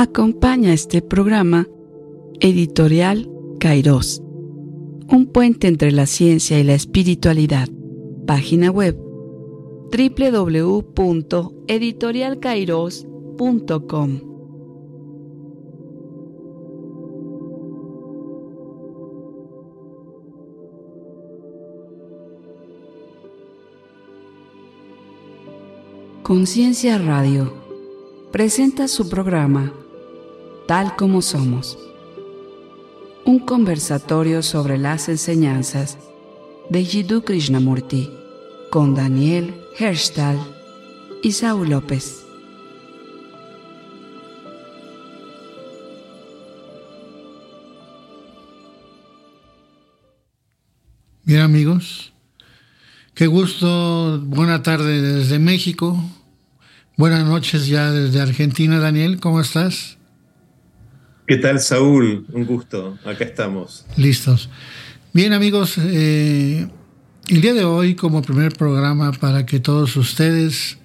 Acompaña este programa Editorial Kairos, un puente entre la ciencia y la espiritualidad. Página web www.editorialkairos.com. Conciencia Radio presenta su programa Tal como somos. Un conversatorio sobre las enseñanzas de Jiddu Krishnamurti con Daniel Herstal y Saúl López. Bien amigos, qué gusto, buena tarde desde México, buenas noches ya desde Argentina, Daniel, ¿cómo estás? ¿Qué tal, Saúl? Un gusto, acá estamos. Listos. Bien, amigos, eh, el día de hoy, como primer programa, para que todos ustedes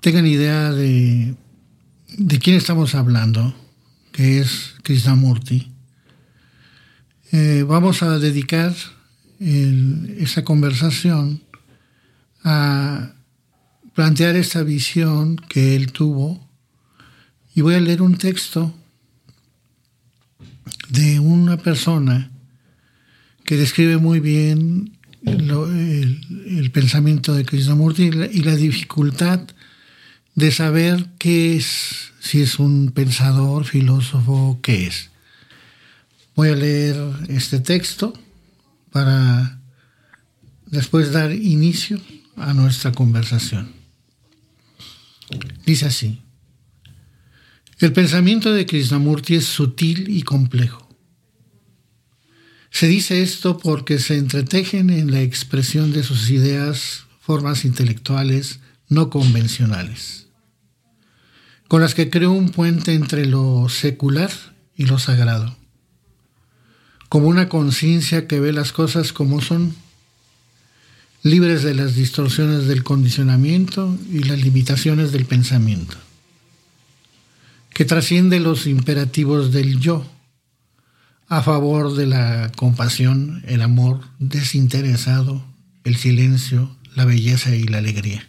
tengan idea de, de quién estamos hablando, que es Krishnamurti, eh, vamos a dedicar esa conversación a plantear esta visión que él tuvo y voy a leer un texto de una persona que describe muy bien el, pensamiento de Krishnamurti y la, y la dificultad de saber qué es, si es un pensador, filósofo, qué es. Voy a leer este texto para después dar inicio a nuestra conversación. Dice así, el pensamiento de Krishnamurti es sutil y complejo. Se dice esto porque se entretejen en la expresión de sus ideas formas intelectuales no convencionales, con las que creó un puente entre lo secular y lo sagrado, como una conciencia que ve las cosas como son, libres de las distorsiones del condicionamiento y las limitaciones del pensamiento, que trasciende los imperativos del yo a favor de la compasión, el amor desinteresado, el silencio, la belleza y la alegría.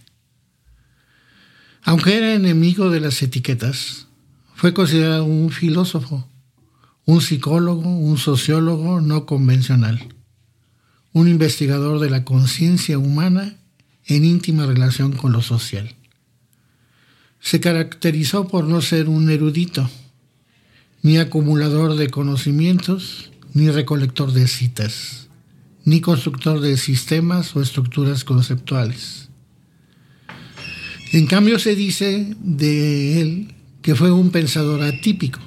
Aunque era enemigo de las etiquetas, fue considerado un filósofo, un psicólogo, un sociólogo no convencional, un investigador de la conciencia humana en íntima relación con lo social. Se caracterizó por no ser un erudito, ni acumulador de conocimientos, ni recolector de citas, ni constructor de sistemas o estructuras conceptuales. En cambio se dice de él que fue un pensador atípico,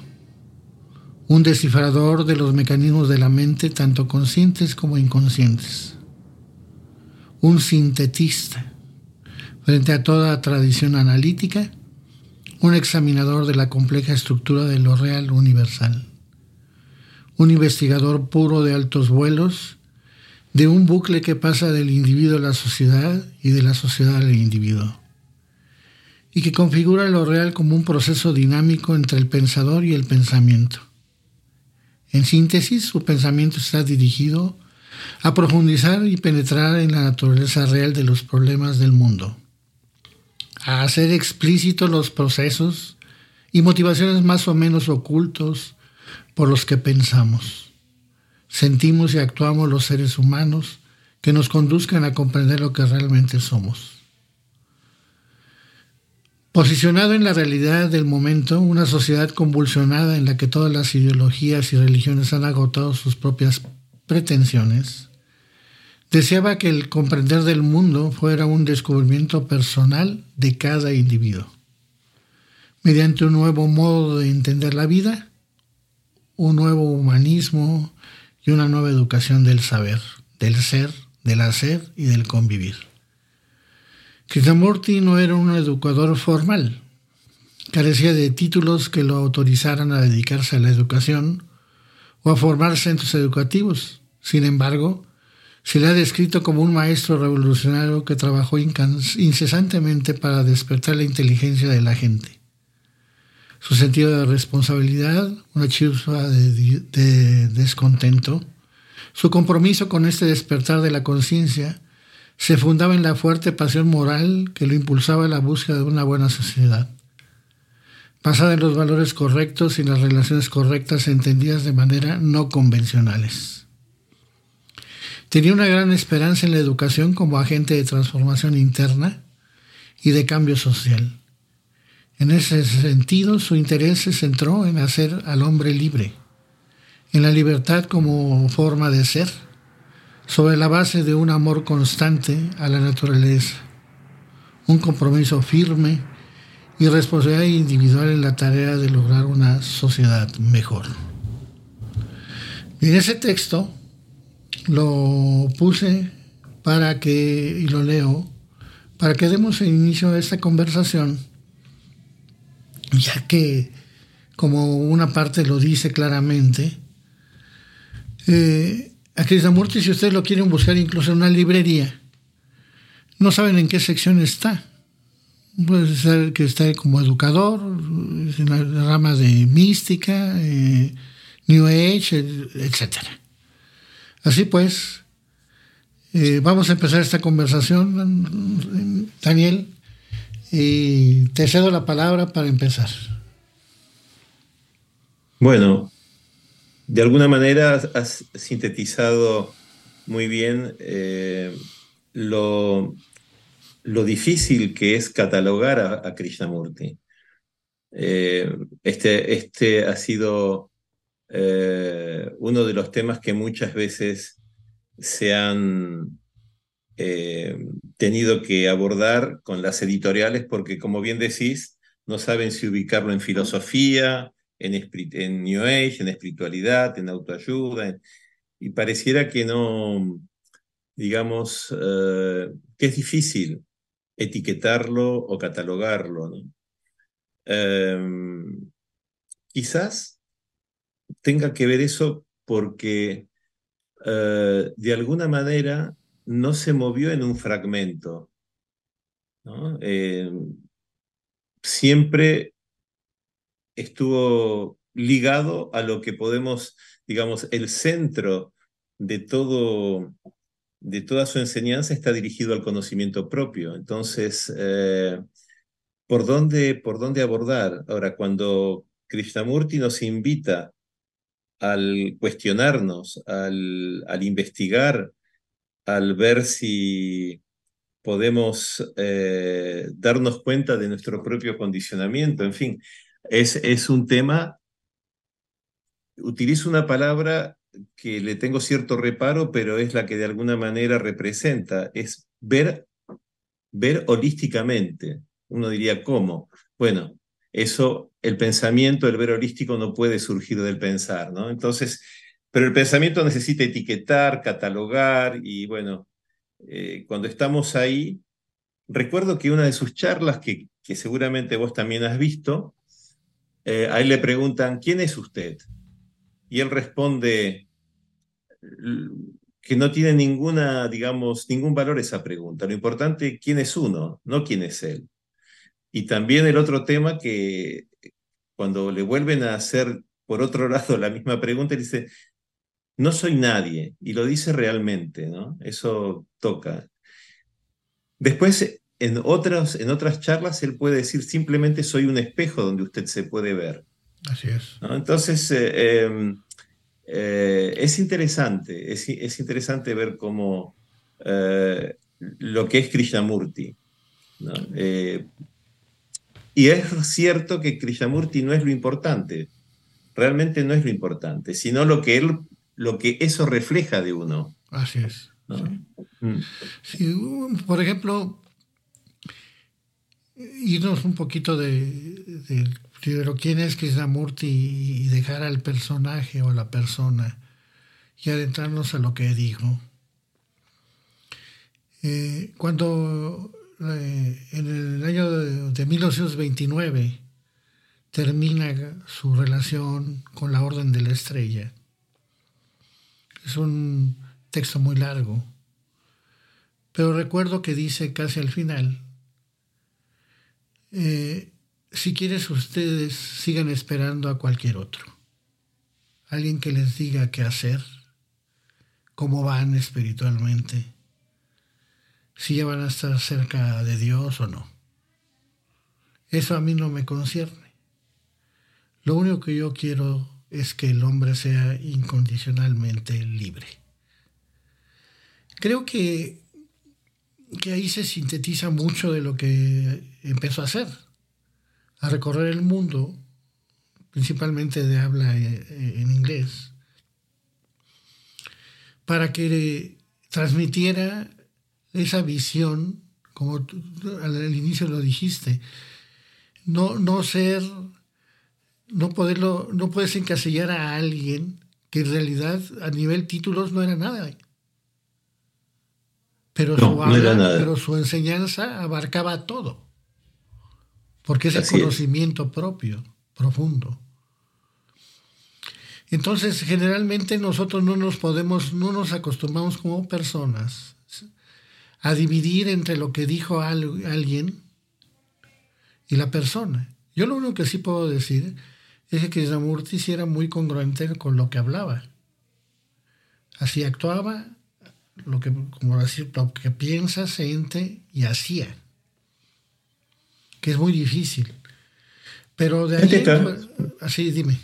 un descifrador de los mecanismos de la mente tanto conscientes como inconscientes, un sintetista frente a toda tradición analítica un examinador de la compleja estructura de lo real universal, un investigador puro de altos vuelos, de un bucle que pasa del individuo a la sociedad y de la sociedad al individuo, y que configura lo real como un proceso dinámico entre el pensador y el pensamiento. En síntesis, su pensamiento está dirigido a profundizar y penetrar en la naturaleza real de los problemas del mundo a hacer explícitos los procesos y motivaciones más o menos ocultos por los que pensamos, sentimos y actuamos los seres humanos que nos conduzcan a comprender lo que realmente somos. Posicionado en la realidad del momento, una sociedad convulsionada en la que todas las ideologías y religiones han agotado sus propias pretensiones, Deseaba que el comprender del mundo fuera un descubrimiento personal de cada individuo. Mediante un nuevo modo de entender la vida, un nuevo humanismo y una nueva educación del saber, del ser, del hacer y del convivir. Krishnamurti no era un educador formal, carecía de títulos que lo autorizaran a dedicarse a la educación o a formar centros educativos. Sin embargo, se le ha descrito como un maestro revolucionario que trabajó incesantemente para despertar la inteligencia de la gente. su sentido de responsabilidad, una chispa de, descontento. Su compromiso con este despertar de la conciencia se fundaba en la fuerte pasión moral que lo impulsaba a la búsqueda de una buena sociedad, basada en los valores correctos y las relaciones correctas entendidas de manera no convencionales. Tenía una gran esperanza en la educación como agente de transformación interna y de cambio social. En ese sentido, su interés se centró en hacer al hombre libre, en la libertad como forma de ser, sobre la base de un amor constante a la naturaleza, un compromiso firme y responsabilidad individual en la tarea de lograr una sociedad mejor. en ese texto lo puse para que, y lo leo, para que demos inicio a esta conversación ya que, como una parte lo dice claramente, eh, a Krishnamurti, si ustedes lo quieren buscar incluso en una librería, no saben en qué sección está. Puede ser que esté como educador, en la rama de mística, eh, New Age, etc. Así pues, eh, vamos a empezar esta conversación. Daniel, y te cedo la palabra para empezar. Bueno, de alguna manera has sintetizado muy bien eh, lo, lo, difícil que es catalogar a, Krishnamurti. Eh, este, este, ha sido eh, uno de los temas que muchas veces se han eh, tenido que abordar con las editoriales porque, como bien decís, no saben si ubicarlo en filosofía, en, New Age, en espiritualidad, en autoayuda, y pareciera que no, digamos, eh, que es difícil etiquetarlo o catalogarlo. Em, quizás tenga que ver eso porque eh, de alguna manera no se movió en un fragmento. Eh, siempre estuvo ligado a lo que podemos, digamos, el centro de todo, de toda su enseñanza está dirigido al conocimiento propio. Entonces, eh, ¿por, dónde, ¿por dónde abordar? Ahora, cuando Krishnamurti nos invita al cuestionarnos, al, al investigar al ver si podemos eh, darnos cuenta de nuestro propio condicionamiento. En fin, es, es un tema, utilizo una palabra que le tengo cierto reparo, pero es la que de alguna manera representa, es ver, ver holísticamente. Uno diría, ¿cómo? Bueno, eso, el pensamiento, el ver holístico no puede surgir del pensar, ¿no? Entonces, pero el pensamiento necesita etiquetar, catalogar y bueno, eh, cuando estamos ahí, recuerdo que una de sus charlas, que, que seguramente vos también has visto, eh, a él le preguntan, ¿quién es usted? Y él responde que no tiene ninguna, digamos, ningún valor esa pregunta. Lo importante, ¿quién es uno? No quién es él. Y también el otro tema que cuando le vuelven a hacer por otro lado la misma pregunta, dice, no soy nadie, y lo dice realmente, ¿no? Eso toca. Después, en otras, en otras charlas, él puede decir simplemente soy un espejo donde usted se puede ver. Así es. Entonces, eh, em, eh, es interesante, es, interesante ver cómo eh, lo que es Krishnamurti. Y es cierto que Krishnamurti no es lo importante, realmente no es lo importante, sino lo que él lo que eso refleja de uno. Así es. Mm. por ejemplo, irnos un poquito de, de, quién es Krishnamurti y dejar al personaje o la persona y adentrarnos a lo que dijo. Eh, cuando en el año de, de 1929 termina su relación con la Orden de la Estrella, es un texto muy largo, pero recuerdo que dice casi al final, eh, si quieres ustedes sigan esperando a cualquier otro. Alguien que les diga qué hacer, cómo van espiritualmente, si ya van a estar cerca de Dios o no. Eso a mí no me concierne. Lo único que yo quiero es que el hombre sea incondicionalmente libre. Creo que, que ahí se sintetiza mucho de lo que empezó a hacer, a recorrer el mundo, principalmente de habla eh, en inglés, para que transmitiera esa visión, como al inicio lo dijiste, no, no ser, no poderlo, no puedes encasillar a alguien que en realidad a nivel títulos no era nada. Pero, su, pero su enseñanza abarcaba todo. Porque es el conocimiento propio, profundo. Entonces, generalmente nosotros no nos podemos, no nos acostumbramos como personas a dividir entre lo que dijo alguien y la persona. Yo lo único que sí puedo decir es que Krishnamurti sí era muy congruente con lo que hablaba. Así actuaba, lo que, como decir, lo que piensa, siente y hacía. Que es muy difícil. Pero de ahí, así dime.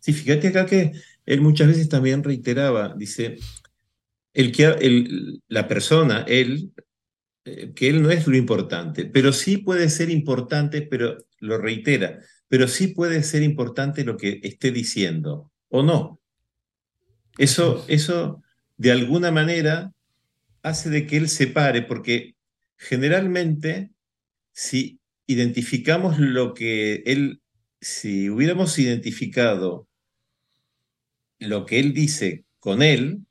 Sí, fíjate acá que él muchas veces también reiteraba, dice, el que, la persona, él, eh, que él no es lo importante, pero sí puede ser importante, pero lo reitera, pero sí puede ser importante lo que esté diciendo, o no. Eso, eso de alguna manera hace de que él se pare, porque generalmente si identificamos lo que él, si hubiéramos identificado lo que él dice con él,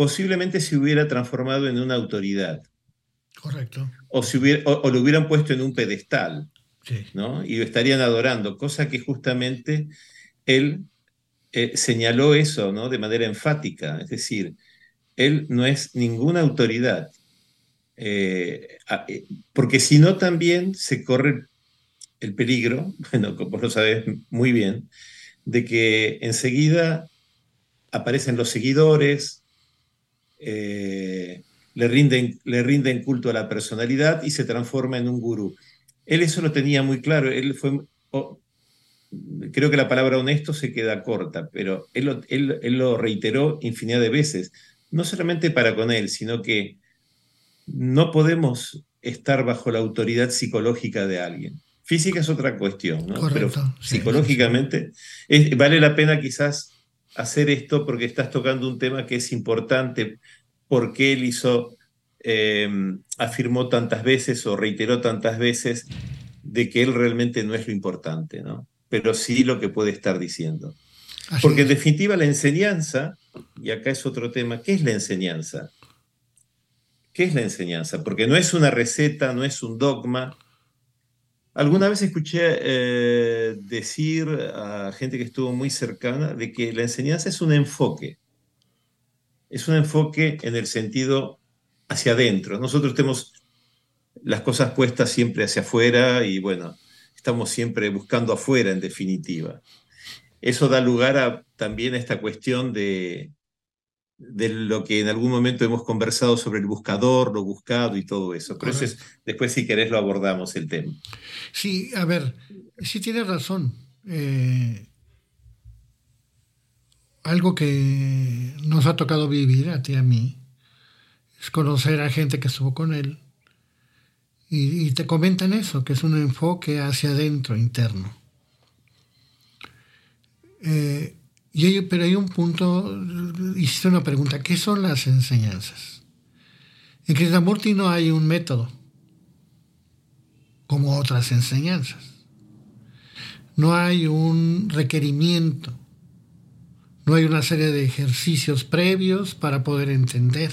posiblemente se hubiera transformado en una autoridad. Correcto. O, si hubiera, o, lo hubieran puesto en un pedestal, ¿no? Y lo estarían adorando, cosa que justamente él eh, señaló eso, ¿no? De manera enfática, es decir, él no es ninguna autoridad, eh, eh, porque si no también se corre el peligro, bueno, como lo sabes muy bien, de que enseguida aparecen los seguidores, le rinden, le rinden culto a la personalidad y se transforma en un gurú. Él eso lo tenía muy claro, él fue, creo que la palabra honesto se queda corta, pero él lo, él, lo reiteró infinidad de veces, no solamente para con él, sino que no podemos estar bajo la autoridad psicológica de alguien. Física es otra cuestión, ¿no? pero psicológicamente vale la pena quizás hacer esto porque estás tocando un tema que es importante porque él hizo, em, afirmó tantas veces o reiteró tantas veces de que él realmente no es lo importante, ¿no? Pero sí lo que puede estar diciendo. Porque en definitiva la enseñanza, y acá es otro tema, ¿qué es la enseñanza? ¿Qué es la enseñanza? Porque no es una receta, no es un dogma. Alguna vez escuché eh, decir a gente que estuvo muy cercana de que la enseñanza es un enfoque es un enfoque en el sentido hacia adentro. Nosotros tenemos las cosas puestas siempre hacia afuera y bueno, estamos siempre buscando afuera en definitiva. Eso da lugar a, también a esta cuestión de, de lo que en algún momento hemos conversado sobre el buscador, lo buscado y todo eso. Pero eso es, después si querés lo abordamos el tema. Sí, a ver, sí tienes razón. Eh, algo que nos ha tocado vivir a ti y a mí es conocer a gente que estuvo con él y, te comentan eso, que es un enfoque hacia adentro, interno. Eh, y pero hay un punto, hiciste una pregunta, ¿qué son las enseñanzas? En Krishnamurti no hay un método, como otras enseñanzas. No hay un requerimiento no hay una serie de ejercicios previos para poder entender.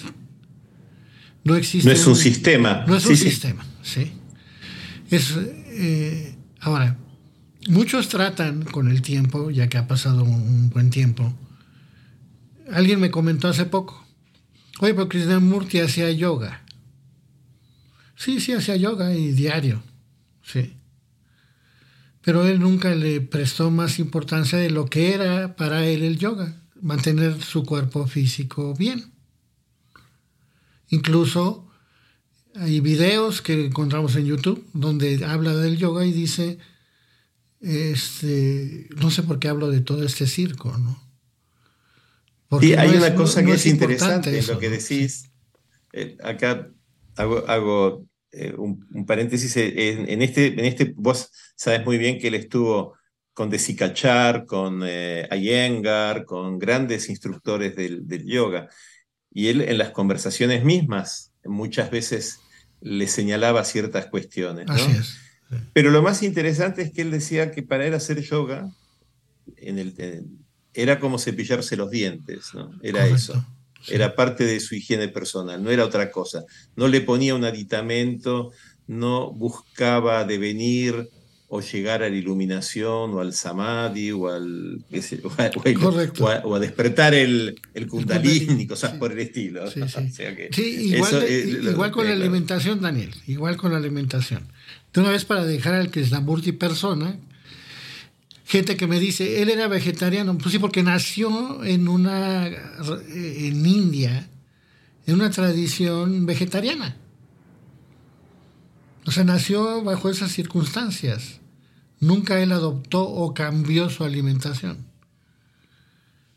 No existe. No es un, sistema. No es un sistema, sí. Es, eh, ahora, muchos tratan con el tiempo, ya que ha pasado un, buen tiempo. Alguien me comentó hace poco, oye, pero Krishnamurti hacía yoga. Sí, sí, hacía yoga y diario, sí. pero él nunca le prestó más importancia de lo que era para él el yoga, mantener su cuerpo físico bien. Incluso hay videos que encontramos en YouTube donde habla del yoga y dice, este, no sé por qué hablo de todo este circo, ¿no? Porque hay una cosa que es, interesante en lo que decís. Eh, acá hago, eh, un, paréntesis. Eh, en, este, en este, vos sabes muy bien que él estuvo con Desikachar, con Iyengar, con grandes instructores del, del yoga. Y él en las conversaciones mismas muchas veces le señalaba ciertas cuestiones. Pero lo más interesante es que él decía que para él hacer yoga en el, era como cepillarse los dientes, ¿no? Era eso. Era parte de su higiene personal, no era otra cosa. No le ponía un aditamento, no buscaba devenir o llegar a la iluminación o al samadhi o al o, a, despertar el, el kundalini, cosas por el estilo. Sí, igual, con la alimentación, Daniel, igual con la alimentación. De una vez para dejar al que es la persona, gente que me dice, él era vegetariano, pues sí, porque nació en una en India, en una tradición vegetariana. O sea, nació bajo esas circunstancias. Nunca él adoptó o cambió su alimentación.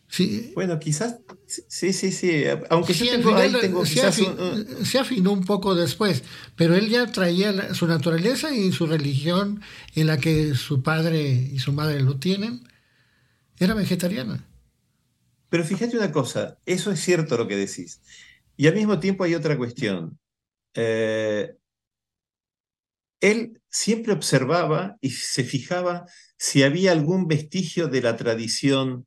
Sí. Bueno, quizás, sí, sí, sí, aunque sí, tengo, tengo se, afinó, un poco después, pero él ya traía su naturaleza y su religión en la que su padre y su madre lo tienen, era vegetariana. Pero fíjate una cosa, eso es cierto lo que decís. Y al mismo tiempo hay otra cuestión. Eh, él siempre observaba y se fijaba si había algún vestigio de la tradición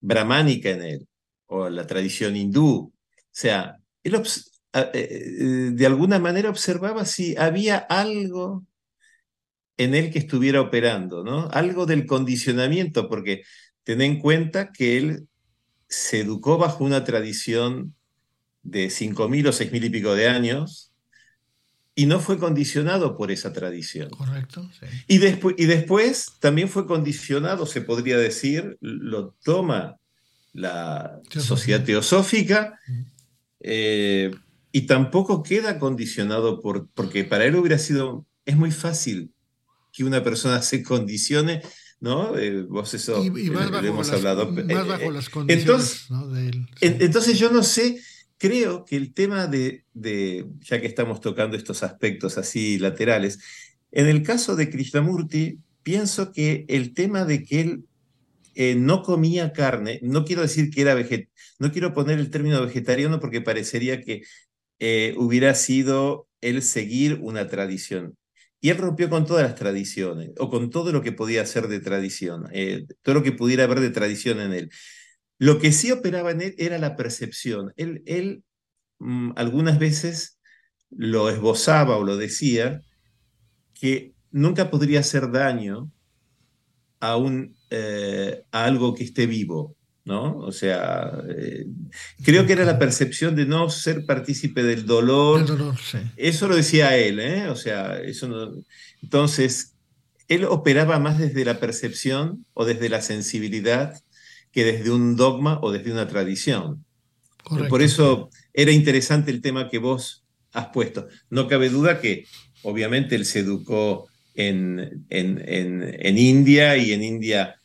brahmánica en él, o la tradición hindú. O sea, él eh, eh, de alguna manera observaba si había algo en él que estuviera operando, ¿no? Algo del condicionamiento, porque ten en cuenta que él se educó bajo una tradición de 5.000 o 6.000 y pico de años, y no fue condicionado por esa tradición. Correcto. Y, después, y después también fue condicionado, se podría decir, lo toma la sociedad teosófica eh, y tampoco queda condicionado por, porque para él hubiera sido, es muy fácil que una persona se condicione, ¿no? Eh, vos eso y, más bajo hemos las, hablado. Más eh, bajo las condiciones entonces yo no sé creo que el tema de, ya que estamos tocando estos aspectos así laterales, en el caso de Krishnamurti, pienso que el tema de que él eh, no comía carne, no quiero decir que era vegetariano, no quiero poner el término vegetariano porque parecería que eh, hubiera sido él seguir una tradición. Y él rompió con todas las tradiciones, o con todo lo que podía ser de tradición, eh, todo lo que pudiera haber de tradición en él. Lo que sí operaba en él era la percepción. Él, él mm, algunas veces lo esbozaba o lo decía que nunca podría hacer daño a, un, eh, a algo que esté vivo, ¿no? O sea, eh, creo que era la percepción de no ser partícipe del dolor. dolor sí. Eso lo decía él, ¿eh? O sea, eso no... Entonces, él operaba más desde la percepción o desde la sensibilidad que desde un dogma o desde una tradición. Por eso era interesante el tema que vos has puesto. No cabe duda que obviamente él se educó en, en, India y en India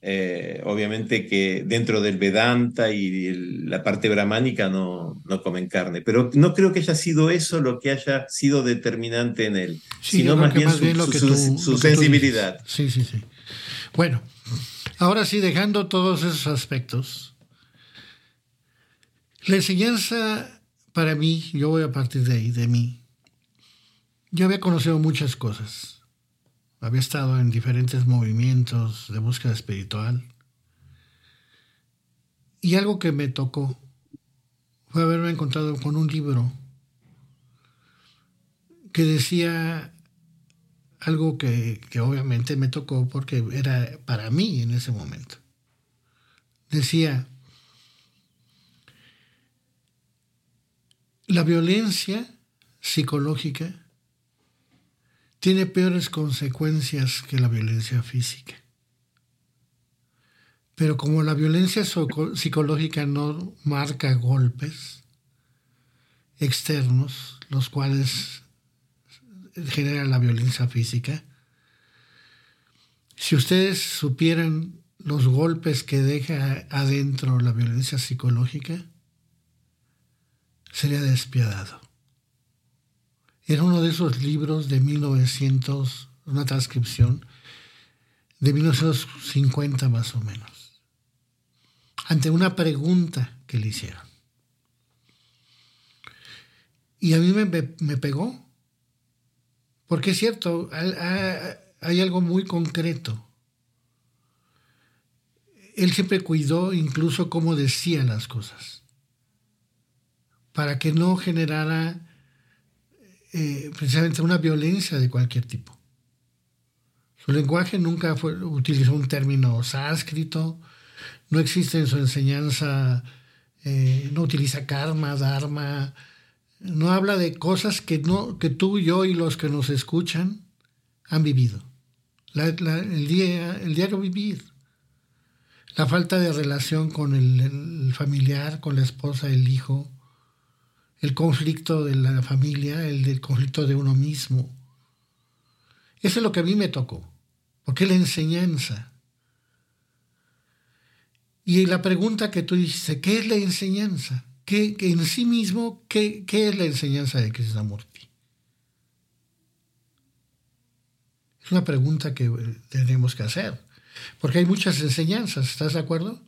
eh, obviamente que dentro del Vedanta y la parte brahmánica no, no, comen carne, pero no creo que haya sido eso lo que haya sido determinante en él, sino más bien, su, sensibilidad. Sí, sí, sí. Bueno, Ahora sí, dejando todos esos aspectos, la enseñanza para mí, yo voy a partir de ahí, de mí. Yo había conocido muchas cosas. Había estado en diferentes movimientos de búsqueda espiritual. Y algo que me tocó fue haberme encontrado con un libro que decía algo que, obviamente me tocó porque era para mí en ese momento. Decía, la violencia psicológica tiene peores consecuencias que la violencia física. Pero como la violencia psicológica no marca golpes externos, los cuales generan la violencia física, si ustedes supieran los golpes que deja adentro la violencia psicológica, sería despiadado. Era uno de esos libros de 1900, una transcripción de 1950 más o menos, ante una pregunta que le hicieron. Y a mí me, me pegó, porque es cierto, hay algo muy concreto. Él siempre cuidó incluso cómo decía las cosas, para que no generara eh, precisamente una violencia de cualquier tipo. Su lenguaje nunca utilizó un término sánscrito, no existe en su enseñanza, eh, no utiliza karma, dharma, no habla de cosas que, no, que tú, yo y los que nos escuchan han vivido. el, día, el diario vivir, la falta de relación con el familiar, con la esposa, el hijo, el conflicto de la familia, el del conflicto de uno mismo. Eso es lo que a mí me tocó, porque es la enseñanza. Y la pregunta que tú dices, ¿qué es la enseñanza? ¿Qué, en sí mismo, ¿qué, ¿qué, es la enseñanza de Krishnamurti? Es una pregunta que eh, tenemos que hacer, porque hay muchas enseñanzas, ¿estás de acuerdo?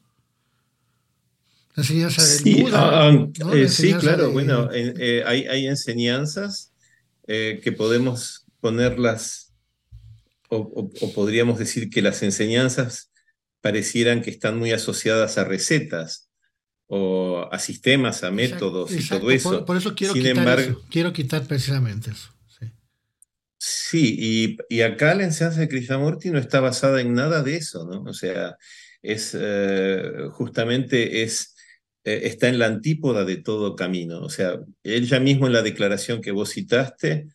La enseñanza del sí, Buda. Ah, eh, sí, claro, bueno, eh, hay, enseñanzas eh, que podemos ponerlas, o, podríamos decir que las enseñanzas parecieran que están muy asociadas a recetas o a sistemas, a métodos y todo eso. Por, eso quiero quitar Quiero quitar precisamente eso. Sí, y, y, acá la enseñanza de Krishnamurti no está basada en nada de eso, ¿no? O sea, es justamente es eh, está en la antípoda de todo camino. O sea, él ya mismo en la declaración que vos citaste,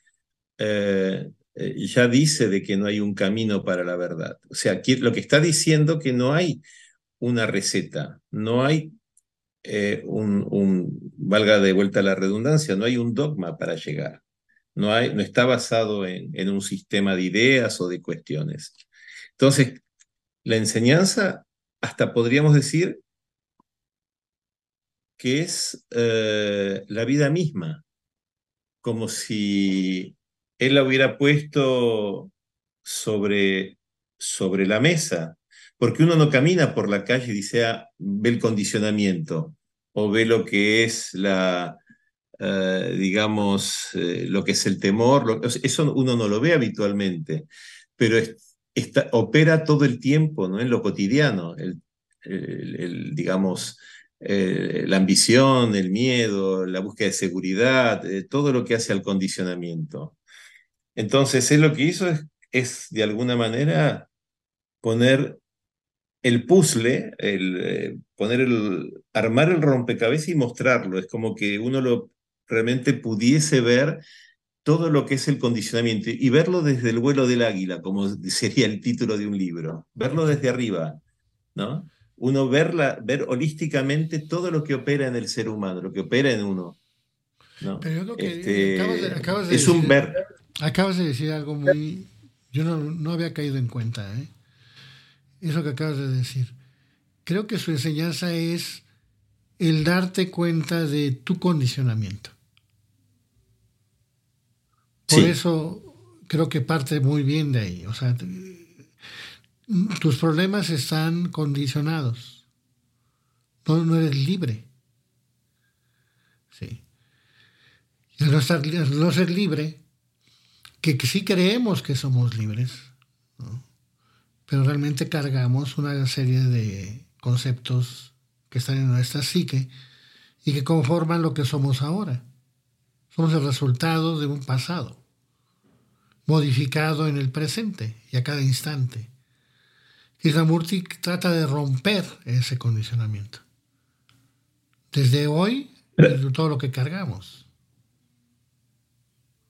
eh, eh, ya dice de que no hay un camino para la verdad. O sea, lo que está diciendo que no hay una receta, no hay un, valga de vuelta la redundancia, no hay un dogma para llegar. No, hay, no está basado en, en un sistema de ideas o de cuestiones. Entonces, la enseñanza, hasta podríamos decir, que es eh, la vida misma, como si él la hubiera puesto sobre, sobre la mesa, porque uno no camina por la calle y dice, ah, ve el condicionamiento o ve lo que es la, eh, digamos, eh, lo que es el temor, eso uno no lo ve habitualmente, pero opera todo el tiempo, ¿no? En lo cotidiano, el digamos, eh, la ambición, el miedo, la búsqueda de seguridad, todo lo que hace al condicionamiento. Entonces, él lo que hizo es, de alguna manera poner el puzzle, el, eh, poner el, armar el rompecabezas y mostrarlo. Es como que uno lo realmente pudiese ver todo lo que es el condicionamiento y verlo desde el vuelo del águila, como sería el título de un libro, verlo desde arriba, ¿no? uno verla, ver holísticamente todo lo que opera en el ser humano, lo que opera en uno. Pero yo que este, acabas de, es un ver. Acabas de decir algo muy. Yo no, había caído en cuenta, ¿eh? Eso que acabas de decir. Creo que su enseñanza es el darte cuenta de tu condicionamiento. Por eso creo que parte muy bien de ahí. O sea, tus problemas están condicionados. No, no eres libre. Sí. Y al no, ser libre, que, sí creemos que somos libres, pero realmente cargamos una serie de conceptos que están en nuestra psique y que conforman lo que somos ahora. Somos el resultado de un pasado, modificado en el presente y a cada instante. Krishnamurti trata de romper ese condicionamiento. Desde hoy, desde todo lo que cargamos.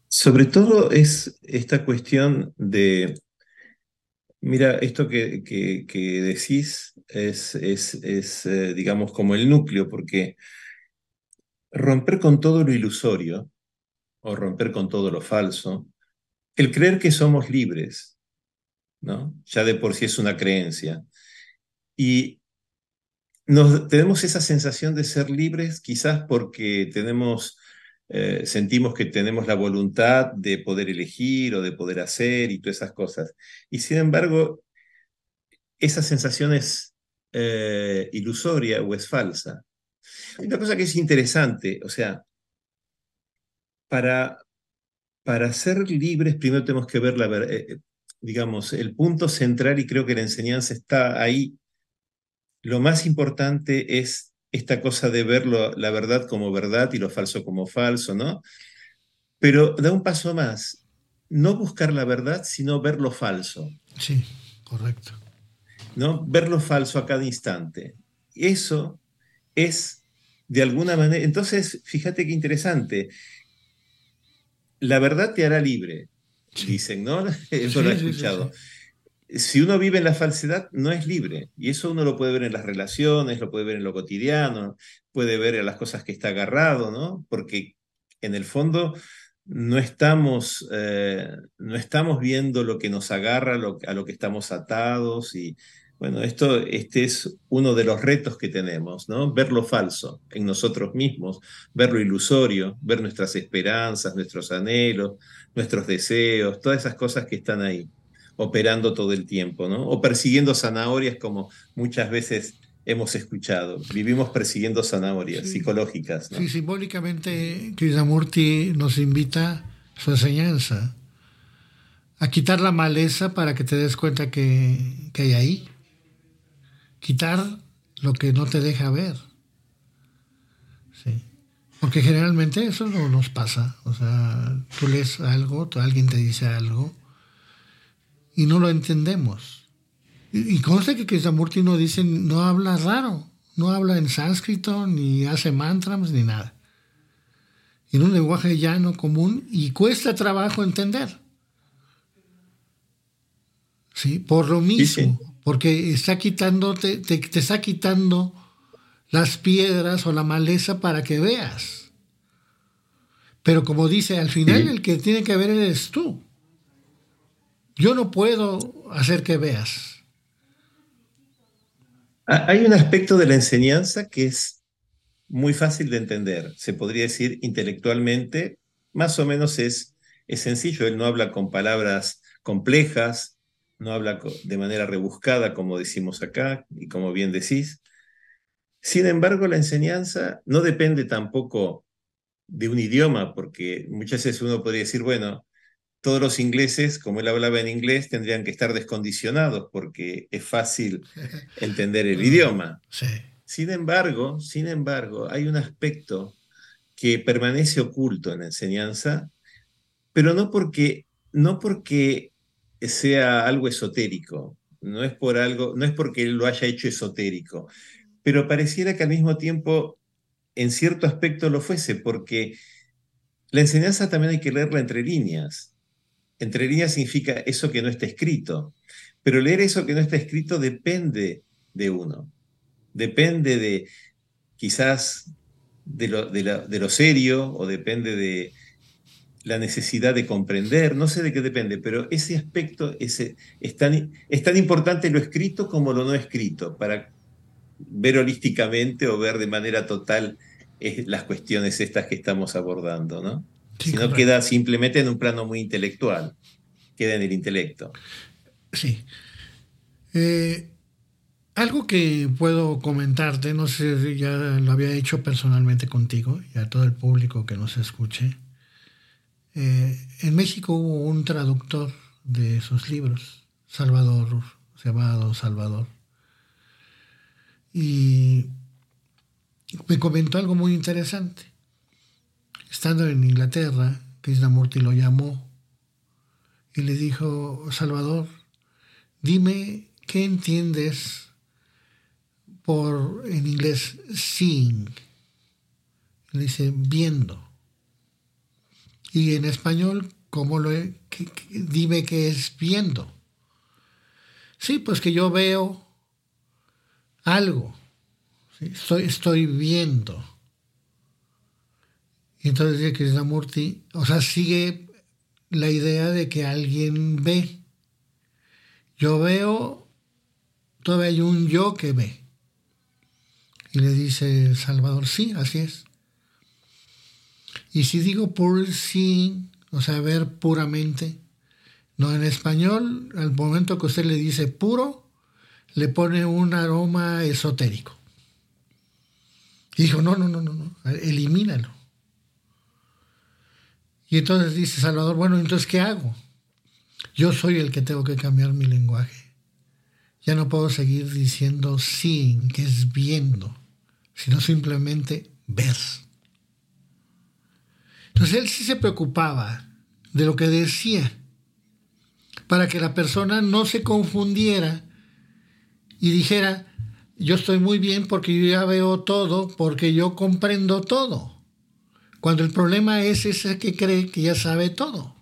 Sobre todo es esta cuestión de, mira, esto que, decís es, es, eh, digamos, como el núcleo, porque romper con todo lo ilusorio o romper con todo lo falso, el creer que somos libres, ¿no? Ya de por sí es una creencia. Y nos, tenemos esa sensación de ser libres quizás porque tenemos, eh, sentimos que tenemos la voluntad de poder elegir o de poder hacer y todas esas cosas. Y sin embargo, esa sensación es eh, ilusoria o es falsa. Hay una cosa que es interesante, o sea, para, para ser libres primero tenemos que ver la eh, digamos, el punto central y creo que la enseñanza está ahí lo más importante es esta cosa de ver la verdad como verdad y lo falso como falso, ¿no? Pero da un paso más, no buscar la verdad, sino ver lo falso. Sí, correcto. ¿No? Ver lo falso a cada instante. Eso es, de alguna manera, entonces, fíjate qué interesante, la verdad te hará libre, dicen, ¿no? Eso lo he escuchado si uno vive en la falsedad, no es libre. Y eso uno lo puede ver en las relaciones, lo puede ver en lo cotidiano, puede ver en las cosas que está agarrado, ¿no? Porque en el fondo no estamos, eh, no estamos viendo lo que nos agarra, a lo que estamos atados. Y bueno, esto, este es uno de los retos que tenemos, ¿no? Ver lo falso en nosotros mismos, ver lo ilusorio, ver nuestras esperanzas, nuestros anhelos, nuestros deseos, todas esas cosas que están ahí operando todo el tiempo, ¿no? O persiguiendo zanahorias como muchas veces hemos escuchado. Vivimos persiguiendo zanahorias psicológicas. ¿no? Sí, simbólicamente Krishnamurti nos invita su enseñanza a quitar la maleza para que te des cuenta que, que hay ahí. Quitar lo que no te deja ver. Sí. Porque generalmente eso no nos pasa. O sea, tú lees algo, alguien te dice algo y no lo entendemos. Y, consta que Krishnamurti no dice, no habla raro, no habla en sánscrito, ni hace mantras, ni nada. En un lenguaje llano, común, y cuesta trabajo entender. ¿Sí? Por lo mismo, porque está quitando, te, te, está quitando las piedras o la maleza para que veas. Pero como dice, al final el que tiene que ver eres tú. Yo no puedo hacer que veas. Hay un aspecto de la enseñanza que es muy fácil de entender. Se podría decir intelectualmente, más o menos es, es sencillo. Él no habla con palabras complejas, no habla de manera rebuscada, como decimos acá y como bien decís. Sin embargo, la enseñanza no depende tampoco de un idioma, porque muchas veces uno podría decir, bueno, todos los ingleses, como él hablaba en inglés, tendrían que estar descondicionados porque es fácil entender el idioma. Sin embargo, sin embargo, hay un aspecto que permanece oculto en la enseñanza, pero no porque, no porque sea algo esotérico, no es, por algo, no es porque él lo haya hecho esotérico, pero pareciera que al mismo tiempo en cierto aspecto lo fuese, porque la enseñanza también hay que leerla entre líneas. Entre líneas significa eso que no está escrito. Pero leer eso que no está escrito depende de uno. Depende de quizás de lo, serio o depende de la necesidad de comprender. No sé de qué depende, pero ese aspecto es, tan, es tan importante lo escrito como lo no escrito para ver holísticamente o ver de manera total eh, las cuestiones estas que estamos abordando, ¿no? Si no queda simplemente en un plano muy intelectual, queda en el intelecto. Sí. Eh, algo que puedo comentarte, no sé si ya lo había hecho personalmente contigo y a todo el público que nos escuche. Eh, en México hubo un traductor de esos libros, Salvador, llamado Salvador. Y me comentó algo muy interesante. Estando en Inglaterra, Krishnamurti lo llamó y le dijo, Salvador, dime qué entiendes por, en inglés, seeing. Le dice, viendo. Y en español, ¿cómo lo dime qué es viendo? Sí, pues que yo veo algo. Estoy, estoy viendo. Y entonces dice Krishnamurti, o sea, sigue la idea de que alguien ve. Yo veo, todavía hay un yo que ve. Y le dice Salvador, sí, así es. Y si digo por sí, o sea, ver puramente, no en español, al momento que usted le dice puro, le pone un aroma esotérico. Y dijo, no, no, no, no, no, elimínalo. Y entonces dice Salvador, bueno, entonces, ¿qué hago? Yo soy el que tengo que cambiar mi lenguaje. Ya no puedo seguir diciendo sí, que es viendo, sino simplemente ver. Entonces él sí se preocupaba de lo que decía, para que la persona no se confundiera y dijera, yo estoy muy bien porque yo ya veo todo, porque yo comprendo todo. Cuando el problema es ese que cree que ya sabe todo.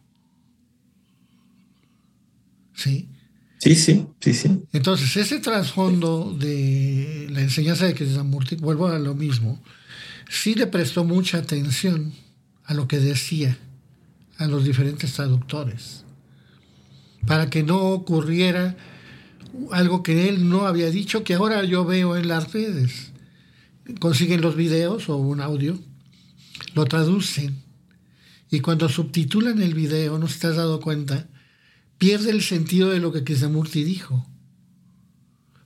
¿Sí? Sí, sí, sí, sí. Entonces, ese trasfondo de la enseñanza de Krishnamurti, vuelvo a lo mismo, sí le prestó mucha atención a lo que decía a los diferentes traductores, para que no ocurriera algo que él no había dicho, que ahora yo veo en las redes. Consiguen los videos o un audio lo traducen y cuando subtitulan el video, no se te has dado cuenta, pierde el sentido de lo que Krishnamurti dijo.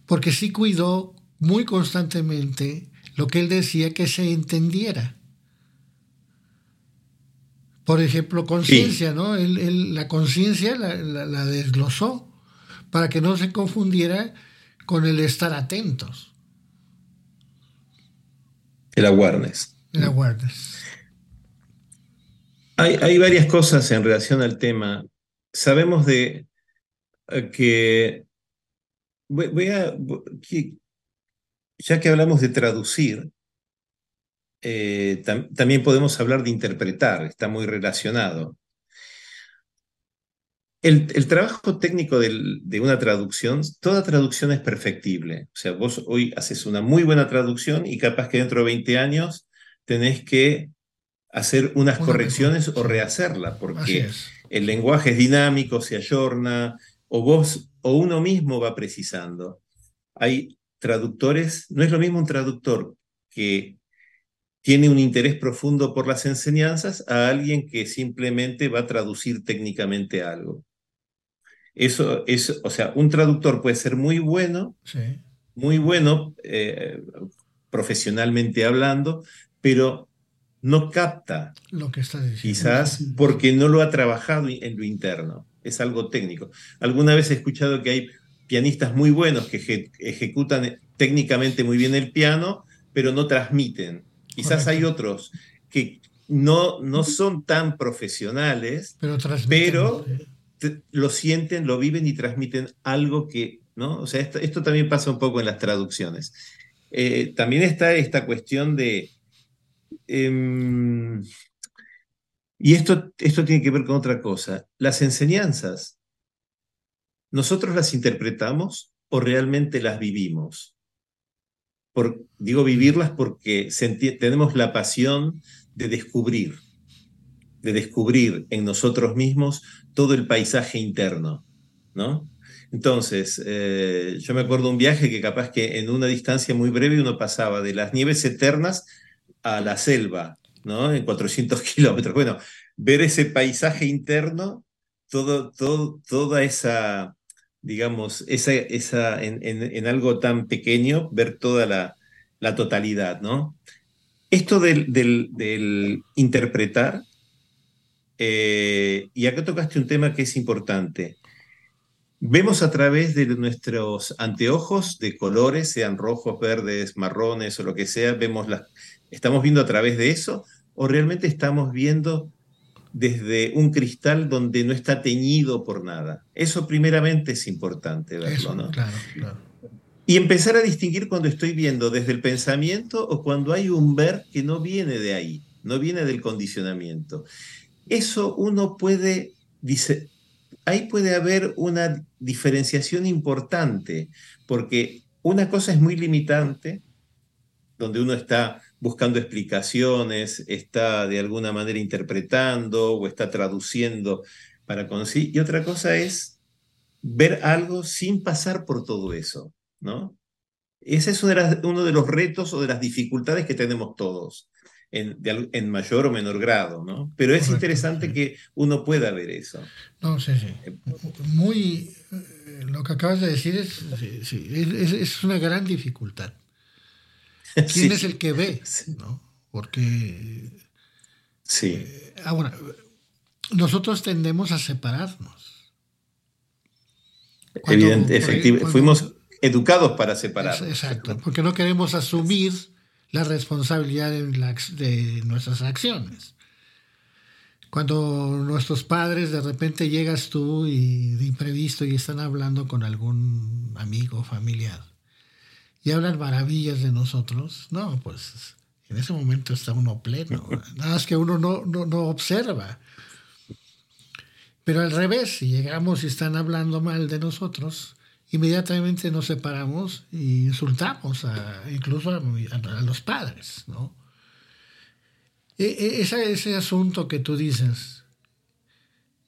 Porque sí cuidó muy constantemente lo que él decía que se entendiera. Por ejemplo, conciencia, ¿no? la conciencia la, la desglosó para que no se confundiera con el estar atentos. El awareness. El awareness. Hay, varias cosas en relación al tema. Sabemos de eh, que, ya que hablamos de traducir, eh, también podemos hablar de interpretar, está muy relacionado. El, trabajo técnico de una traducción, toda traducción es perfectible. O sea, vos hoy haces una muy buena traducción y capaz que dentro de 20 años tenés que hacer unas correcciones o rehacerla, porque el lenguaje es dinámico, se ayorna, o vos o uno mismo va precisando. Hay traductores, no es lo mismo un traductor que tiene un interés profundo por las enseñanzas a alguien que simplemente va a traducir técnicamente algo. Eso es, o sea, un traductor puede ser muy bueno, muy bueno eh, profesionalmente hablando, pero no capta lo que está diciendo. Quizás porque no lo ha trabajado en lo interno. Es algo técnico. Alguna vez he escuchado que hay pianistas muy buenos que ejecutan técnicamente muy bien el piano, pero no transmiten. Quizás hay otros que no, no son tan profesionales, pero, pero lo sienten, lo viven y transmiten algo que, ¿no? O sea, esto, también pasa un poco en las traducciones. Eh, también está esta cuestión de, Em, y esto, esto tiene que ver con otra cosa. Las enseñanzas, ¿nosotros las interpretamos o realmente las vivimos? Por, digo vivirlas porque tenemos la pasión de descubrir, de descubrir en nosotros mismos todo el paisaje interno, ¿no? Entonces, eh, yo me acuerdo un viaje que capaz que en una distancia muy breve uno pasaba de las nieves eternas a la selva, ¿no? En 400 kilómetros. Bueno, ver ese paisaje interno, toda esa, digamos, esa, en, algo tan pequeño, ver toda la, totalidad, ¿no? Esto del, del, interpretar, eh, y acá tocaste un tema que es importante. Vemos a través de nuestros anteojos de colores, sean rojos, verdes, marrones o lo que sea, vemos las, ¿Estamos viendo a través de eso o realmente estamos viendo desde un cristal donde no está teñido por nada? Eso primeramente es importante verlo, ¿no? Claro, claro. Y empezar a distinguir cuando estoy viendo desde el pensamiento o cuando hay un ver que no viene de ahí, no viene del condicionamiento. eso uno puede, dice, ahí puede haber una diferenciación importante, porque una cosa es muy limitante, donde uno está buscando explicaciones, está de alguna manera interpretando o está traduciendo para conseguir, y otra cosa es ver algo sin pasar por todo eso, ¿no? Ese es uno de los retos o de las dificultades que tenemos todos en, mayor o menor grado, ¿no? Pero es interesante que uno pueda ver eso. No, sí, sí. Muy, eh, lo que acabas de decir es, es, una gran dificultad. ¿Quién es el que ve? ¿no? Porque... Sí. Eh, ahora, nosotros tendemos a separarnos. Evidente, efectivamente. Fuimos educados para separarnos. Exacto, porque no queremos asumir la responsabilidad de, nuestras acciones. Cuando nuestros padres de repente llegas tú y de imprevisto y están hablando con algún amigo o familiar y hablan maravillas de nosotros, no, pues en ese momento está uno pleno. Nada más que uno no, no, no observa. Pero al revés, si llegamos y están hablando mal de nosotros, inmediatamente nos separamos e insultamos incluso a, los padres, ¿no? E, e, ese, asunto que tú dices,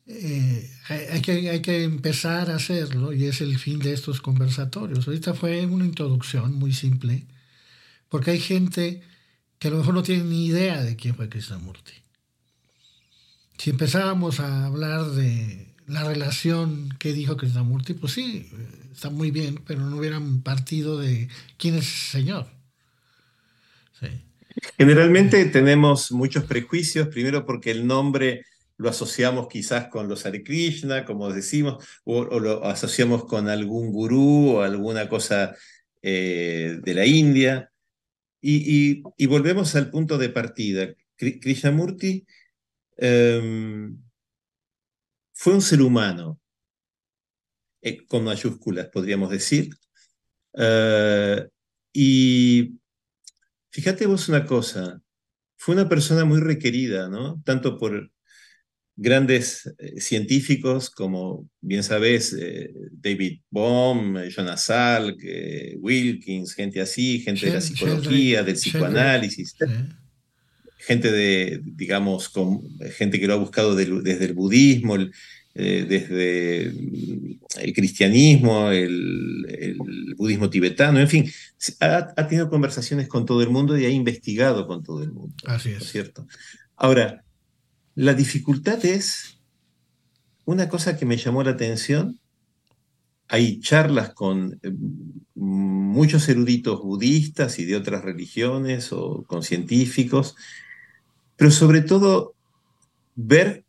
eh, hay, que, hay que empezar a hacerlo y es el fin de estos conversatorios. Ahorita fue una introducción muy simple, porque hay gente que a lo mejor no tiene ni idea de quién fue Krishnamurti. Si empezábamos a hablar de la relación que dijo Krishnamurti, pues sí, está muy bien, pero no hubieran partido de quién es ese señor. Generalmente tenemos muchos prejuicios, primero porque el nombre lo asociamos quizás con los Hare Krishna, como decimos, o, lo asociamos con algún gurú o alguna cosa eh, de la India. Y, volvemos al punto de partida. Krishnamurti em, fue un ser humano, eh, con mayúsculas, podríamos decir. Eh, y fíjate vos una cosa, fue una persona muy requerida, ¿no? Tanto por grandes eh, científicos como, bien sabes, David Bohm, Jonas Salk, Wilkins, gente así, gente de la psicología, del psicoanálisis, gente de, digamos, con, gente que lo ha buscado desde el budismo, eh, desde el cristianismo, el, budismo tibetano, en fin, ha, tenido conversaciones con todo el mundo y ha investigado con todo el mundo. Así es. cierto? Ahora, la dificultad es una cosa que me llamó la atención. Hay charlas con eh, muchos eruditos budistas y de otras religiones o con científicos, pero sobre todo ver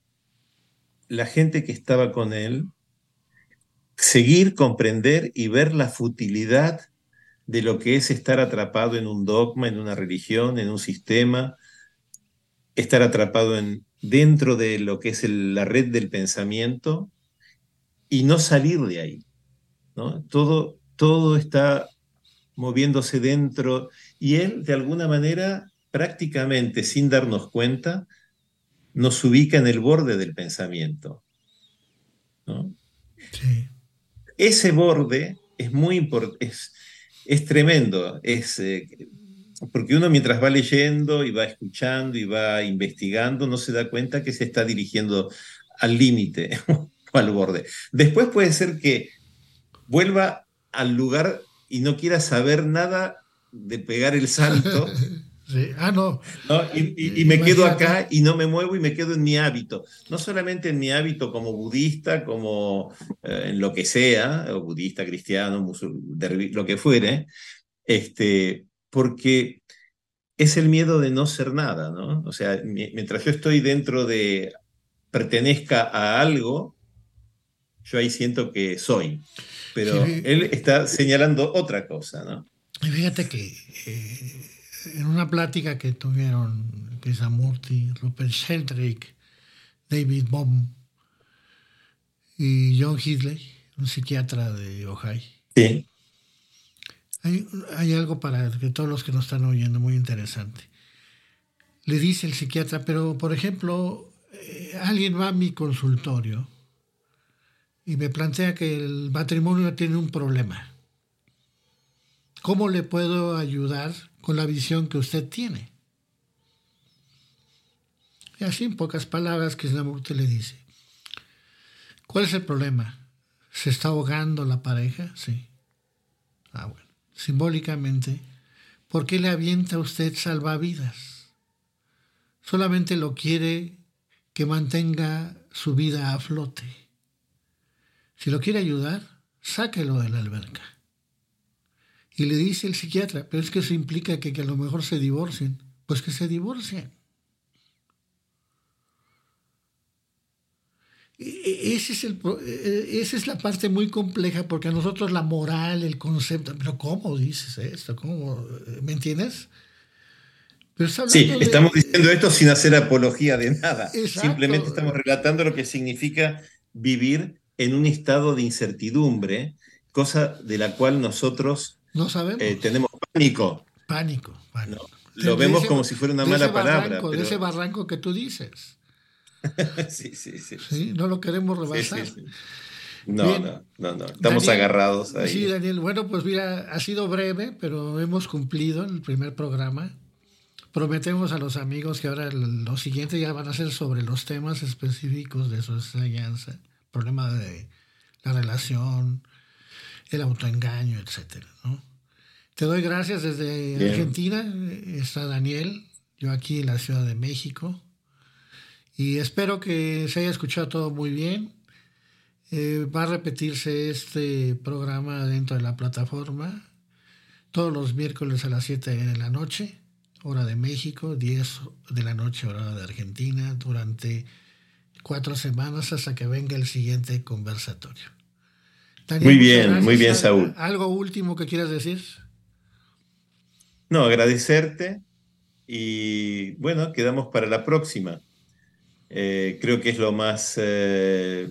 la gente que estaba con él, seguir, comprender y ver la futilidad de lo que es estar atrapado en un dogma, en una religión, en un sistema, estar atrapado en, dentro de lo que es la red del pensamiento y no salir de ahí. ¿no? Todo, todo está moviéndose dentro y él de alguna manera prácticamente sin darnos cuenta nos ubica en el borde del pensamiento. Ese borde es muy importante, es, tremendo, es, eh, porque uno mientras va leyendo y va escuchando y va investigando, no se da cuenta que se está dirigiendo al límite o al borde. Después puede ser que vuelva al lugar y no quiera saber nada de pegar el salto Ah, no. Y, me quedo acá y no me muevo y me quedo en mi hábito. No solamente en mi hábito como budista, como eh, en lo que sea, o budista, cristiano, lo que fuere, este, porque es el miedo de no ser nada, ¿no? O sea, mientras yo estoy dentro de pertenezca a algo, yo ahí siento que soy. Pero él está señalando otra cosa, ¿no? fíjate que eh, en una plática que tuvieron Krishnamurti, Rupert Sheldrake, David Bohm y John Higley, un psiquiatra de Ohio. Sí. Hay, algo para que todos los que nos están oyendo muy interesante. Le dice el psiquiatra, pero por ejemplo, eh, alguien va a mi consultorio y me plantea que el matrimonio tiene un problema. ¿Cómo le puedo ayudar con la visión que usted tiene? Y así en pocas palabras, Krishnamurti le dice, ¿cuál es el problema? ¿Se está ahogando la pareja? Sí. Ah, bueno. Simbólicamente, ¿por qué le avienta a usted salvavidas? Solamente lo quiere que mantenga su vida a flote. Si lo quiere ayudar, sáquelo de la alberca. Y le dice el psiquiatra, pero es que eso implica que, que a lo mejor se divorcien. Pues que se divorcien. Ese es el, e, esa es la parte muy compleja porque a nosotros la moral, el concepto, pero ¿cómo dices esto? ¿Cómo? ¿Me entiendes? sí, estamos diciendo esto sin hacer apología de nada. Simplemente estamos relatando lo que significa vivir en un estado de incertidumbre, cosa de la cual nosotros no sabemos. Eh, tenemos pánico. Pánico, pánico. lo vemos como si fuera una mala palabra. De ese barranco que tú dices. sí, sí, sí, No lo queremos rebasar. no, no, no, no, Estamos agarrados ahí. Sí, Daniel. Bueno, pues mira, ha sido breve, pero hemos cumplido el primer programa. Prometemos a los amigos que ahora los siguientes ya van a ser sobre los temas específicos de su enseñanza. Problema de la relación, el autoengaño, etcétera, ¿no? Te doy gracias desde Argentina. Está Daniel, yo aquí en la Ciudad de México. Y espero que se haya escuchado todo muy bien. Eh, va a repetirse este programa dentro de la plataforma todos los miércoles a las 7 de la noche, hora de México, 10 de la noche, hora de Argentina, durante cuatro semanas hasta que venga el siguiente conversatorio. muy bien, muy bien, Saúl. ¿Algo último que quieras decir? No, agradecerte y bueno, quedamos para la próxima. Eh, creo que es lo más, eh,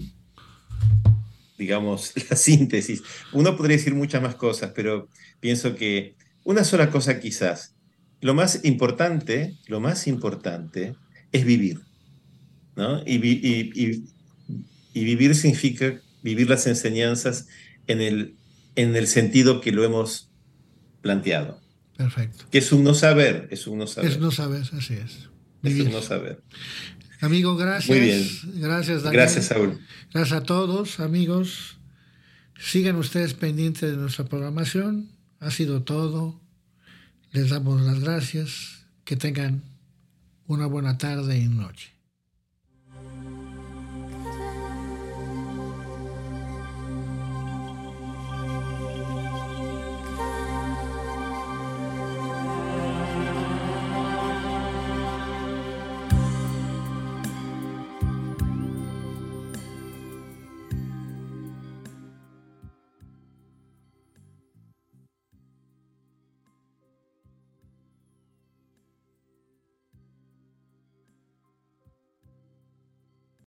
digamos, la síntesis. Uno podría decir muchas más cosas, pero pienso que una sola cosa quizás. Lo más importante, lo más importante es vivir. ¿no? Y, vivir significa vivir las enseñanzas en el, en el sentido que lo hemos planteado. Perfecto. Que es un no saber, es un no saber. Es no saber, así es. Es un no saber. Amigo, gracias. Muy bien. Gracias, Daniel. Gracias, Saúl. Gracias a todos, amigos. Sigan ustedes pendientes de nuestra programación. Ha sido todo. Les damos las gracias. Que tengan una buena tarde y noche.